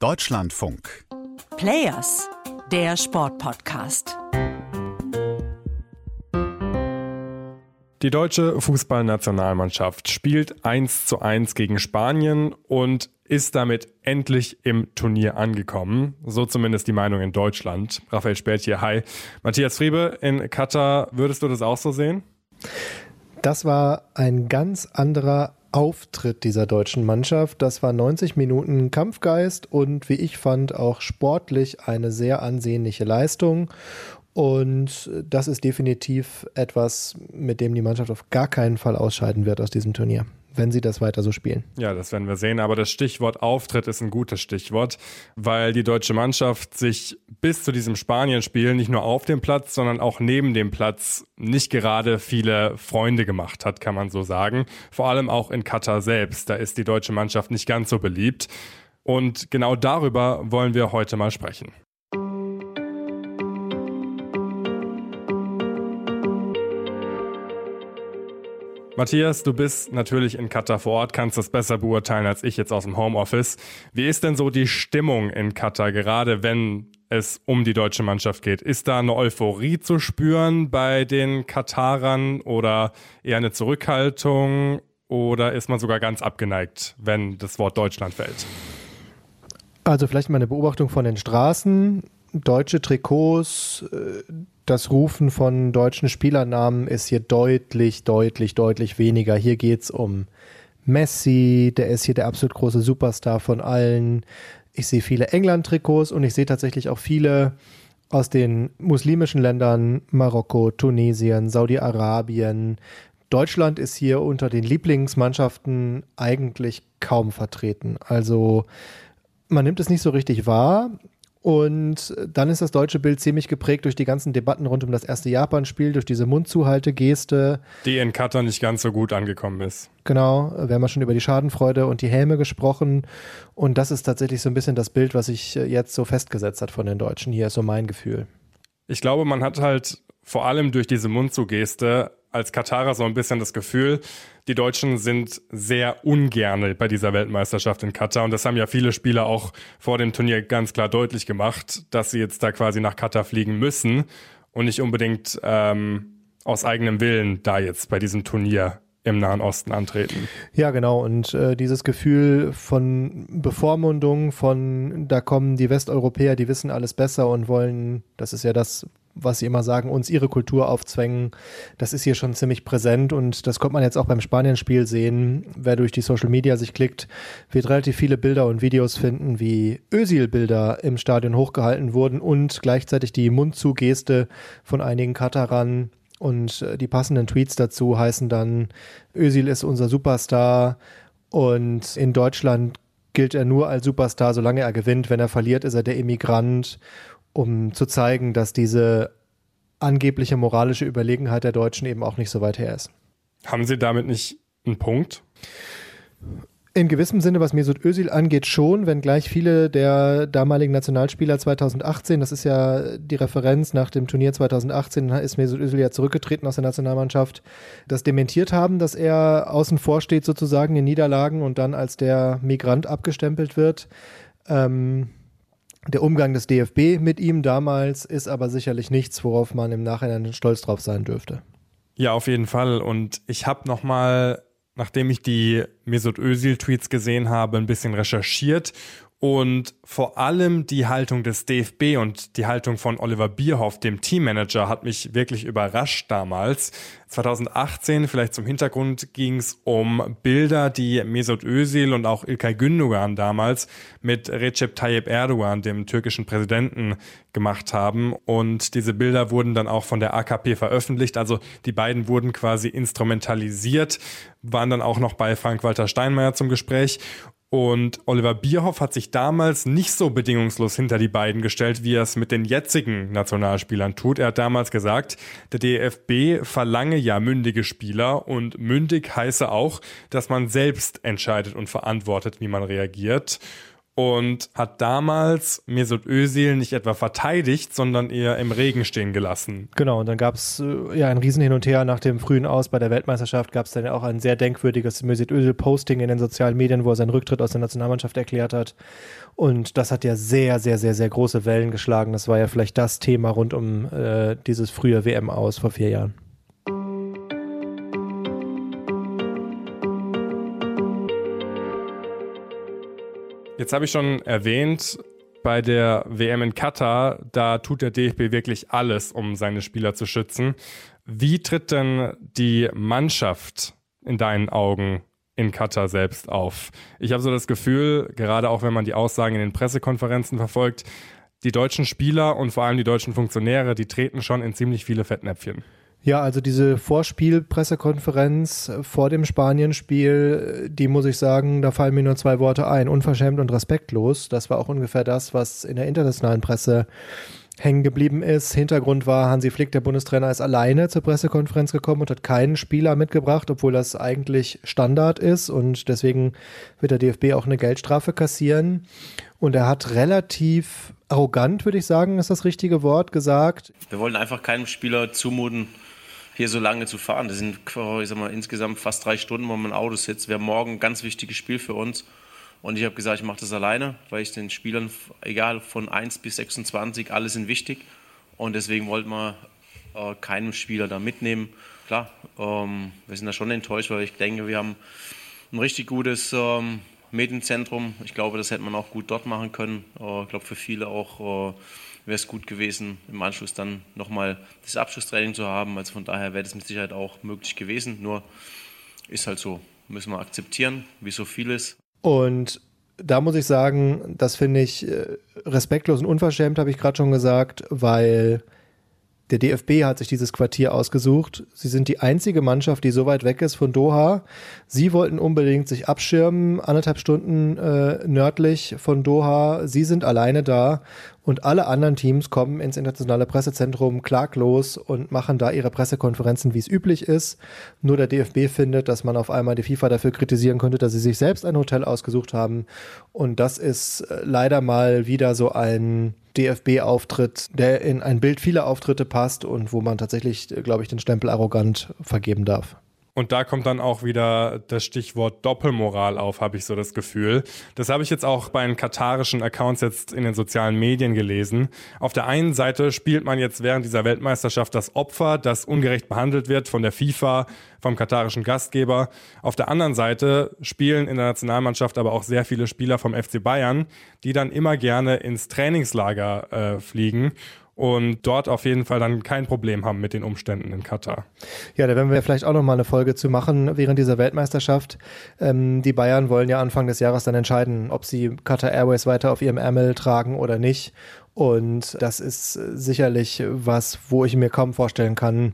Deutschlandfunk. Players, der Sportpodcast. Die deutsche Fußballnationalmannschaft spielt 1 zu 1 gegen Spanien und ist damit endlich im Turnier angekommen. So zumindest die Meinung in Deutschland. Raphael Spät hier, hi. Matthias Friebe in Katar, würdest du das auch so sehen? Das war ein ganz anderer Auftritt dieser deutschen Mannschaft. Das war 90 Minuten Kampfgeist und wie ich fand auch sportlich eine sehr ansehnliche Leistung. Und das ist definitiv etwas, mit dem die Mannschaft auf gar keinen Fall ausscheiden wird aus diesem Turnier wenn sie das weiter so spielen. Ja, das werden wir sehen. Aber das Stichwort Auftritt ist ein gutes Stichwort, weil die deutsche Mannschaft sich bis zu diesem Spanien-Spiel nicht nur auf dem Platz, sondern auch neben dem Platz nicht gerade viele Freunde gemacht hat, kann man so sagen. Vor allem auch in Katar selbst. Da ist die deutsche Mannschaft nicht ganz so beliebt. Und genau darüber wollen wir heute mal sprechen. Matthias, du bist natürlich in Katar vor Ort, kannst das besser beurteilen als ich jetzt aus dem Homeoffice. Wie ist denn so die Stimmung in Katar, gerade wenn es um die deutsche Mannschaft geht? Ist da eine Euphorie zu spüren bei den Katarern oder eher eine Zurückhaltung oder ist man sogar ganz abgeneigt, wenn das Wort Deutschland fällt? Also vielleicht mal eine Beobachtung von den Straßen. Deutsche Trikots, äh, das Rufen von deutschen Spielernamen ist hier deutlich, deutlich, deutlich weniger. Hier geht es um Messi, der ist hier der absolut große Superstar von allen. Ich sehe viele England-Trikots und ich sehe tatsächlich auch viele aus den muslimischen Ländern, Marokko, Tunesien, Saudi-Arabien. Deutschland ist hier unter den Lieblingsmannschaften eigentlich kaum vertreten. Also man nimmt es nicht so richtig wahr. Und dann ist das deutsche Bild ziemlich geprägt durch die ganzen Debatten rund um das erste Japan-Spiel, durch diese Mundzuhalte-Geste. Die in Katar nicht ganz so gut angekommen ist. Genau, wir haben ja schon über die Schadenfreude und die Helme gesprochen. Und das ist tatsächlich so ein bisschen das Bild, was sich jetzt so festgesetzt hat von den Deutschen. Hier ist so mein Gefühl. Ich glaube, man hat halt vor allem durch diese Mundzugeste als Katarer so ein bisschen das Gefühl, die Deutschen sind sehr ungerne bei dieser Weltmeisterschaft in Katar. Und das haben ja viele Spieler auch vor dem Turnier ganz klar deutlich gemacht, dass sie jetzt da quasi nach Katar fliegen müssen und nicht unbedingt ähm, aus eigenem Willen da jetzt bei diesem Turnier im Nahen Osten antreten. Ja, genau. Und äh, dieses Gefühl von Bevormundung, von da kommen die Westeuropäer, die wissen alles besser und wollen, das ist ja das, was sie immer sagen, uns ihre Kultur aufzwängen, das ist hier schon ziemlich präsent und das kommt man jetzt auch beim Spanien-Spiel sehen. Wer durch die Social Media sich klickt, wird relativ viele Bilder und Videos finden, wie Özil-Bilder im Stadion hochgehalten wurden und gleichzeitig die Mundzugeste von einigen Katarern und äh, die passenden Tweets dazu heißen dann, Özil ist unser Superstar und in Deutschland gilt er nur als Superstar, solange er gewinnt. Wenn er verliert, ist er der Immigrant um zu zeigen, dass diese angebliche moralische Überlegenheit der Deutschen eben auch nicht so weit her ist. Haben Sie damit nicht einen Punkt? In gewissem Sinne, was Mesut Özil angeht, schon, wenngleich viele der damaligen Nationalspieler 2018, das ist ja die Referenz nach dem Turnier 2018, ist Mesut Özil ja zurückgetreten aus der Nationalmannschaft, das dementiert haben, dass er außen vor steht sozusagen in Niederlagen und dann als der Migrant abgestempelt wird. Ähm, der Umgang des DFB mit ihm damals ist aber sicherlich nichts, worauf man im Nachhinein stolz drauf sein dürfte. Ja, auf jeden Fall. Und ich habe nochmal, nachdem ich die Mesut Özil-Tweets gesehen habe, ein bisschen recherchiert und vor allem die Haltung des DFB und die Haltung von Oliver Bierhoff, dem Teammanager, hat mich wirklich überrascht damals. 2018, vielleicht zum Hintergrund, ging es um Bilder, die Mesut Özil und auch Ilkay Gündogan damals mit Recep Tayyip Erdogan, dem türkischen Präsidenten, gemacht haben. Und diese Bilder wurden dann auch von der AKP veröffentlicht. Also die beiden wurden quasi instrumentalisiert, waren dann auch noch bei Frank-Walter Steinmeier zum Gespräch. Und Oliver Bierhoff hat sich damals nicht so bedingungslos hinter die beiden gestellt, wie er es mit den jetzigen Nationalspielern tut. Er hat damals gesagt, der DFB verlange ja mündige Spieler und mündig heiße auch, dass man selbst entscheidet und verantwortet, wie man reagiert. Und hat damals Mesut Özil nicht etwa verteidigt, sondern eher im Regen stehen gelassen. Genau, und dann gab es äh, ja ein Riesen hin und her nach dem frühen Aus bei der Weltmeisterschaft gab es dann auch ein sehr denkwürdiges Mesut Özil Posting in den sozialen Medien, wo er seinen Rücktritt aus der Nationalmannschaft erklärt hat. Und das hat ja sehr, sehr, sehr, sehr große Wellen geschlagen. Das war ja vielleicht das Thema rund um äh, dieses frühe WM aus vor vier Jahren. Jetzt habe ich schon erwähnt, bei der WM in Katar, da tut der DFB wirklich alles, um seine Spieler zu schützen. Wie tritt denn die Mannschaft in deinen Augen in Katar selbst auf? Ich habe so das Gefühl, gerade auch wenn man die Aussagen in den Pressekonferenzen verfolgt, die deutschen Spieler und vor allem die deutschen Funktionäre, die treten schon in ziemlich viele Fettnäpfchen. Ja, also diese Vorspiel-Pressekonferenz vor dem Spanienspiel, die muss ich sagen, da fallen mir nur zwei Worte ein. Unverschämt und respektlos. Das war auch ungefähr das, was in der internationalen Presse hängen geblieben ist. Hintergrund war, Hansi Flick, der Bundestrainer, ist alleine zur Pressekonferenz gekommen und hat keinen Spieler mitgebracht, obwohl das eigentlich Standard ist und deswegen wird der DFB auch eine Geldstrafe kassieren. Und er hat relativ arrogant, würde ich sagen, ist das richtige Wort, gesagt. Wir wollen einfach keinem Spieler zumuten, hier so lange zu fahren. Das sind ich sag mal, insgesamt fast drei Stunden, wo man im Auto sitzt. Wir haben morgen ein ganz wichtiges Spiel für uns. Und ich habe gesagt, ich mache das alleine, weil ich den Spielern, egal von 1 bis 26, alle sind wichtig. Und deswegen wollten wir äh, keinen Spieler da mitnehmen. Klar, ähm, wir sind da schon enttäuscht, weil ich denke, wir haben ein richtig gutes ähm, Medienzentrum. Ich glaube, das hätte man auch gut dort machen können. Äh, ich glaube, für viele auch. Äh, wäre es gut gewesen, im Anschluss dann nochmal das Abschlusstraining zu haben. Also von daher wäre das mit Sicherheit auch möglich gewesen. Nur ist halt so, müssen wir akzeptieren, wie so vieles. Und da muss ich sagen, das finde ich äh, respektlos und unverschämt, habe ich gerade schon gesagt, weil der DFB hat sich dieses Quartier ausgesucht. Sie sind die einzige Mannschaft, die so weit weg ist von Doha. Sie wollten unbedingt sich abschirmen, anderthalb Stunden äh, nördlich von Doha. Sie sind alleine da und alle anderen Teams kommen ins internationale Pressezentrum klaglos und machen da ihre Pressekonferenzen, wie es üblich ist. Nur der DFB findet, dass man auf einmal die FIFA dafür kritisieren könnte, dass sie sich selbst ein Hotel ausgesucht haben. Und das ist äh, leider mal wieder so ein DFB-Auftritt, der in ein Bild vieler Auftritte passt und wo man tatsächlich, äh, glaube ich, den Stempel arrogant vergeben darf. Und da kommt dann auch wieder das Stichwort Doppelmoral auf, habe ich so das Gefühl. Das habe ich jetzt auch bei den katarischen Accounts jetzt in den sozialen Medien gelesen. Auf der einen Seite spielt man jetzt während dieser Weltmeisterschaft das Opfer, das ungerecht behandelt wird von der FIFA, vom katarischen Gastgeber. Auf der anderen Seite spielen in der Nationalmannschaft aber auch sehr viele Spieler vom FC Bayern, die dann immer gerne ins Trainingslager äh, fliegen und dort auf jeden Fall dann kein Problem haben mit den Umständen in Katar. Ja, da werden wir vielleicht auch noch mal eine Folge zu machen während dieser Weltmeisterschaft. Ähm, die Bayern wollen ja Anfang des Jahres dann entscheiden, ob sie Qatar Airways weiter auf ihrem Ärmel tragen oder nicht. Und das ist sicherlich was, wo ich mir kaum vorstellen kann,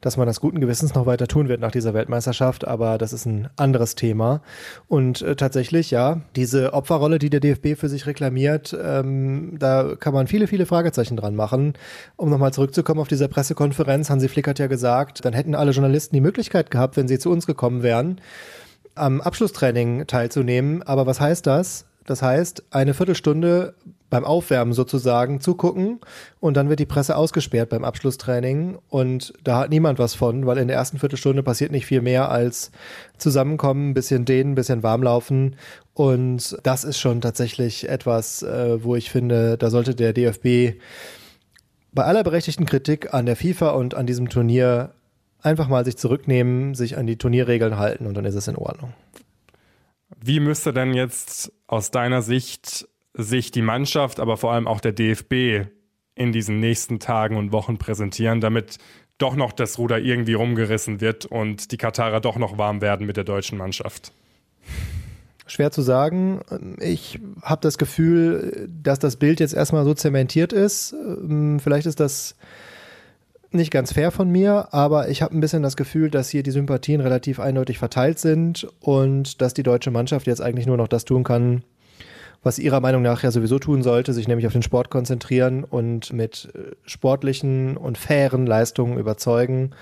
dass man das guten Gewissens noch weiter tun wird nach dieser Weltmeisterschaft, aber das ist ein anderes Thema. Und äh, tatsächlich, ja, diese Opferrolle, die der DFB für sich reklamiert, ähm, da kann man viele, viele Fragezeichen dran machen. Um nochmal zurückzukommen auf dieser Pressekonferenz, Hansi Flick hat ja gesagt, dann hätten alle Journalisten die Möglichkeit gehabt, wenn sie zu uns gekommen wären, am Abschlusstraining teilzunehmen. Aber was heißt das? Das heißt, eine Viertelstunde beim Aufwärmen sozusagen zugucken und dann wird die Presse ausgesperrt beim Abschlusstraining und da hat niemand was von, weil in der ersten Viertelstunde passiert nicht viel mehr als zusammenkommen, ein bisschen dehnen, ein bisschen warmlaufen und das ist schon tatsächlich etwas, äh, wo ich finde, da sollte der DFB bei aller berechtigten Kritik an der FIFA und an diesem Turnier einfach mal sich zurücknehmen, sich an die Turnierregeln halten und dann ist es in Ordnung. Wie müsste denn jetzt aus deiner Sicht sich die Mannschaft, aber vor allem auch der DFB in diesen nächsten Tagen und Wochen präsentieren, damit doch noch das Ruder irgendwie rumgerissen wird und die Katarer doch noch warm werden mit der deutschen Mannschaft? Schwer zu sagen. Ich habe das Gefühl, dass das Bild jetzt erstmal so zementiert ist. Ähm, vielleicht ist das nicht ganz fair von mir, aber ich habe ein bisschen das Gefühl, dass hier die Sympathien relativ eindeutig verteilt sind und dass die deutsche Mannschaft jetzt eigentlich nur noch das tun kann, was ihrer Meinung nach ja sowieso tun sollte, sich nämlich auf den Sport konzentrieren und mit äh, sportlichen und fairen Leistungen überzeugen.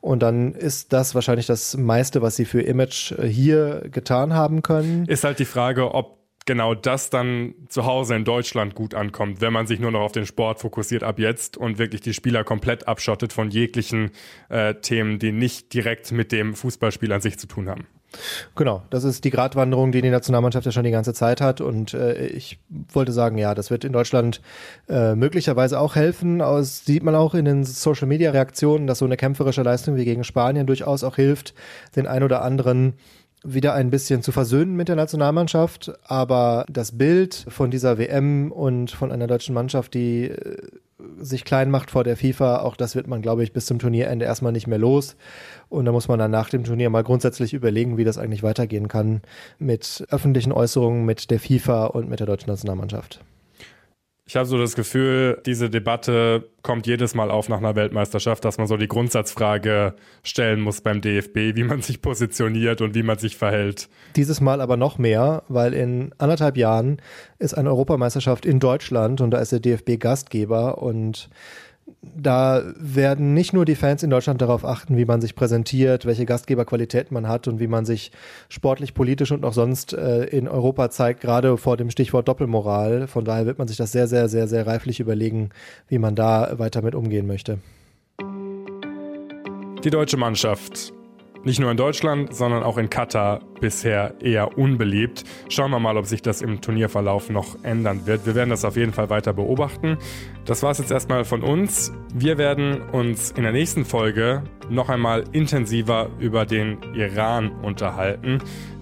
Und dann ist das wahrscheinlich das meiste, was sie für Image äh, hier getan haben können. Ist halt die Frage, ob genau das dann zu Hause in Deutschland gut ankommt, wenn man sich nur noch auf den Sport fokussiert ab jetzt und wirklich die Spieler komplett abschottet von jeglichen äh, Themen, die nicht direkt mit dem Fußballspiel an sich zu tun haben. Genau, das ist die Gratwanderung, die die Nationalmannschaft ja schon die ganze Zeit hat. Und äh, ich wollte sagen, ja, das wird in Deutschland äh, möglicherweise auch helfen. Das sieht man auch in den Social-Media-Reaktionen, dass so eine kämpferische Leistung wie gegen Spanien durchaus auch hilft, den ein oder anderen wieder ein bisschen zu versöhnen mit der Nationalmannschaft. Aber das Bild von dieser WM und von einer deutschen Mannschaft, die äh, sich klein macht vor der FIFA, auch das wird man, glaube ich, bis zum Turnierende erstmal nicht mehr los. Und da muss man dann nach dem Turnier mal grundsätzlich überlegen, wie das eigentlich weitergehen kann mit öffentlichen Äußerungen, mit der FIFA und mit der deutschen Nationalmannschaft. Ich habe so das Gefühl, diese Debatte kommt jedes Mal auf nach einer Weltmeisterschaft, dass man so die Grundsatzfrage stellen muss beim DFB, wie man sich positioniert und wie man sich verhält. Dieses Mal aber noch mehr, weil in anderthalb Jahren ist eine Europameisterschaft in Deutschland und da ist der DFB Gastgeber und da werden nicht nur die Fans in Deutschland darauf achten, wie man sich präsentiert, welche Gastgeberqualität man hat und wie man sich sportlich, politisch und auch sonst äh, in Europa zeigt, gerade vor dem Stichwort Doppelmoral. Von daher wird man sich das sehr, sehr, sehr, sehr reiflich überlegen, wie man da weiter mit umgehen möchte. Die deutsche Mannschaft nicht nur in Deutschland, sondern auch in Katar bisher eher unbeliebt. Schauen wir mal, ob sich das im Turnierverlauf noch ändern wird. Wir werden das auf jeden Fall weiter beobachten. Das war es jetzt erstmal von uns. Wir werden uns in der nächsten Folge noch einmal intensiver über den Iran unterhalten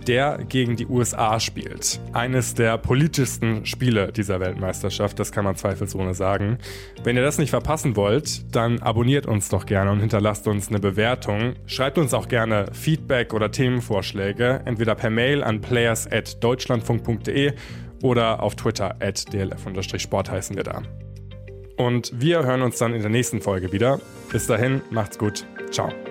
der gegen die USA spielt. Eines der politischsten Spiele dieser Weltmeisterschaft, das kann man zweifelsohne sagen. Wenn ihr das nicht verpassen wollt, dann abonniert uns doch gerne und hinterlasst uns eine Bewertung. Schreibt uns auch gerne Feedback oder Themenvorschläge, entweder per Mail an players.deutschlandfunk.de oder auf Twitter at dlf-sport heißen wir da. Und wir hören uns dann in der nächsten Folge wieder. Bis dahin, macht's gut. Ciao.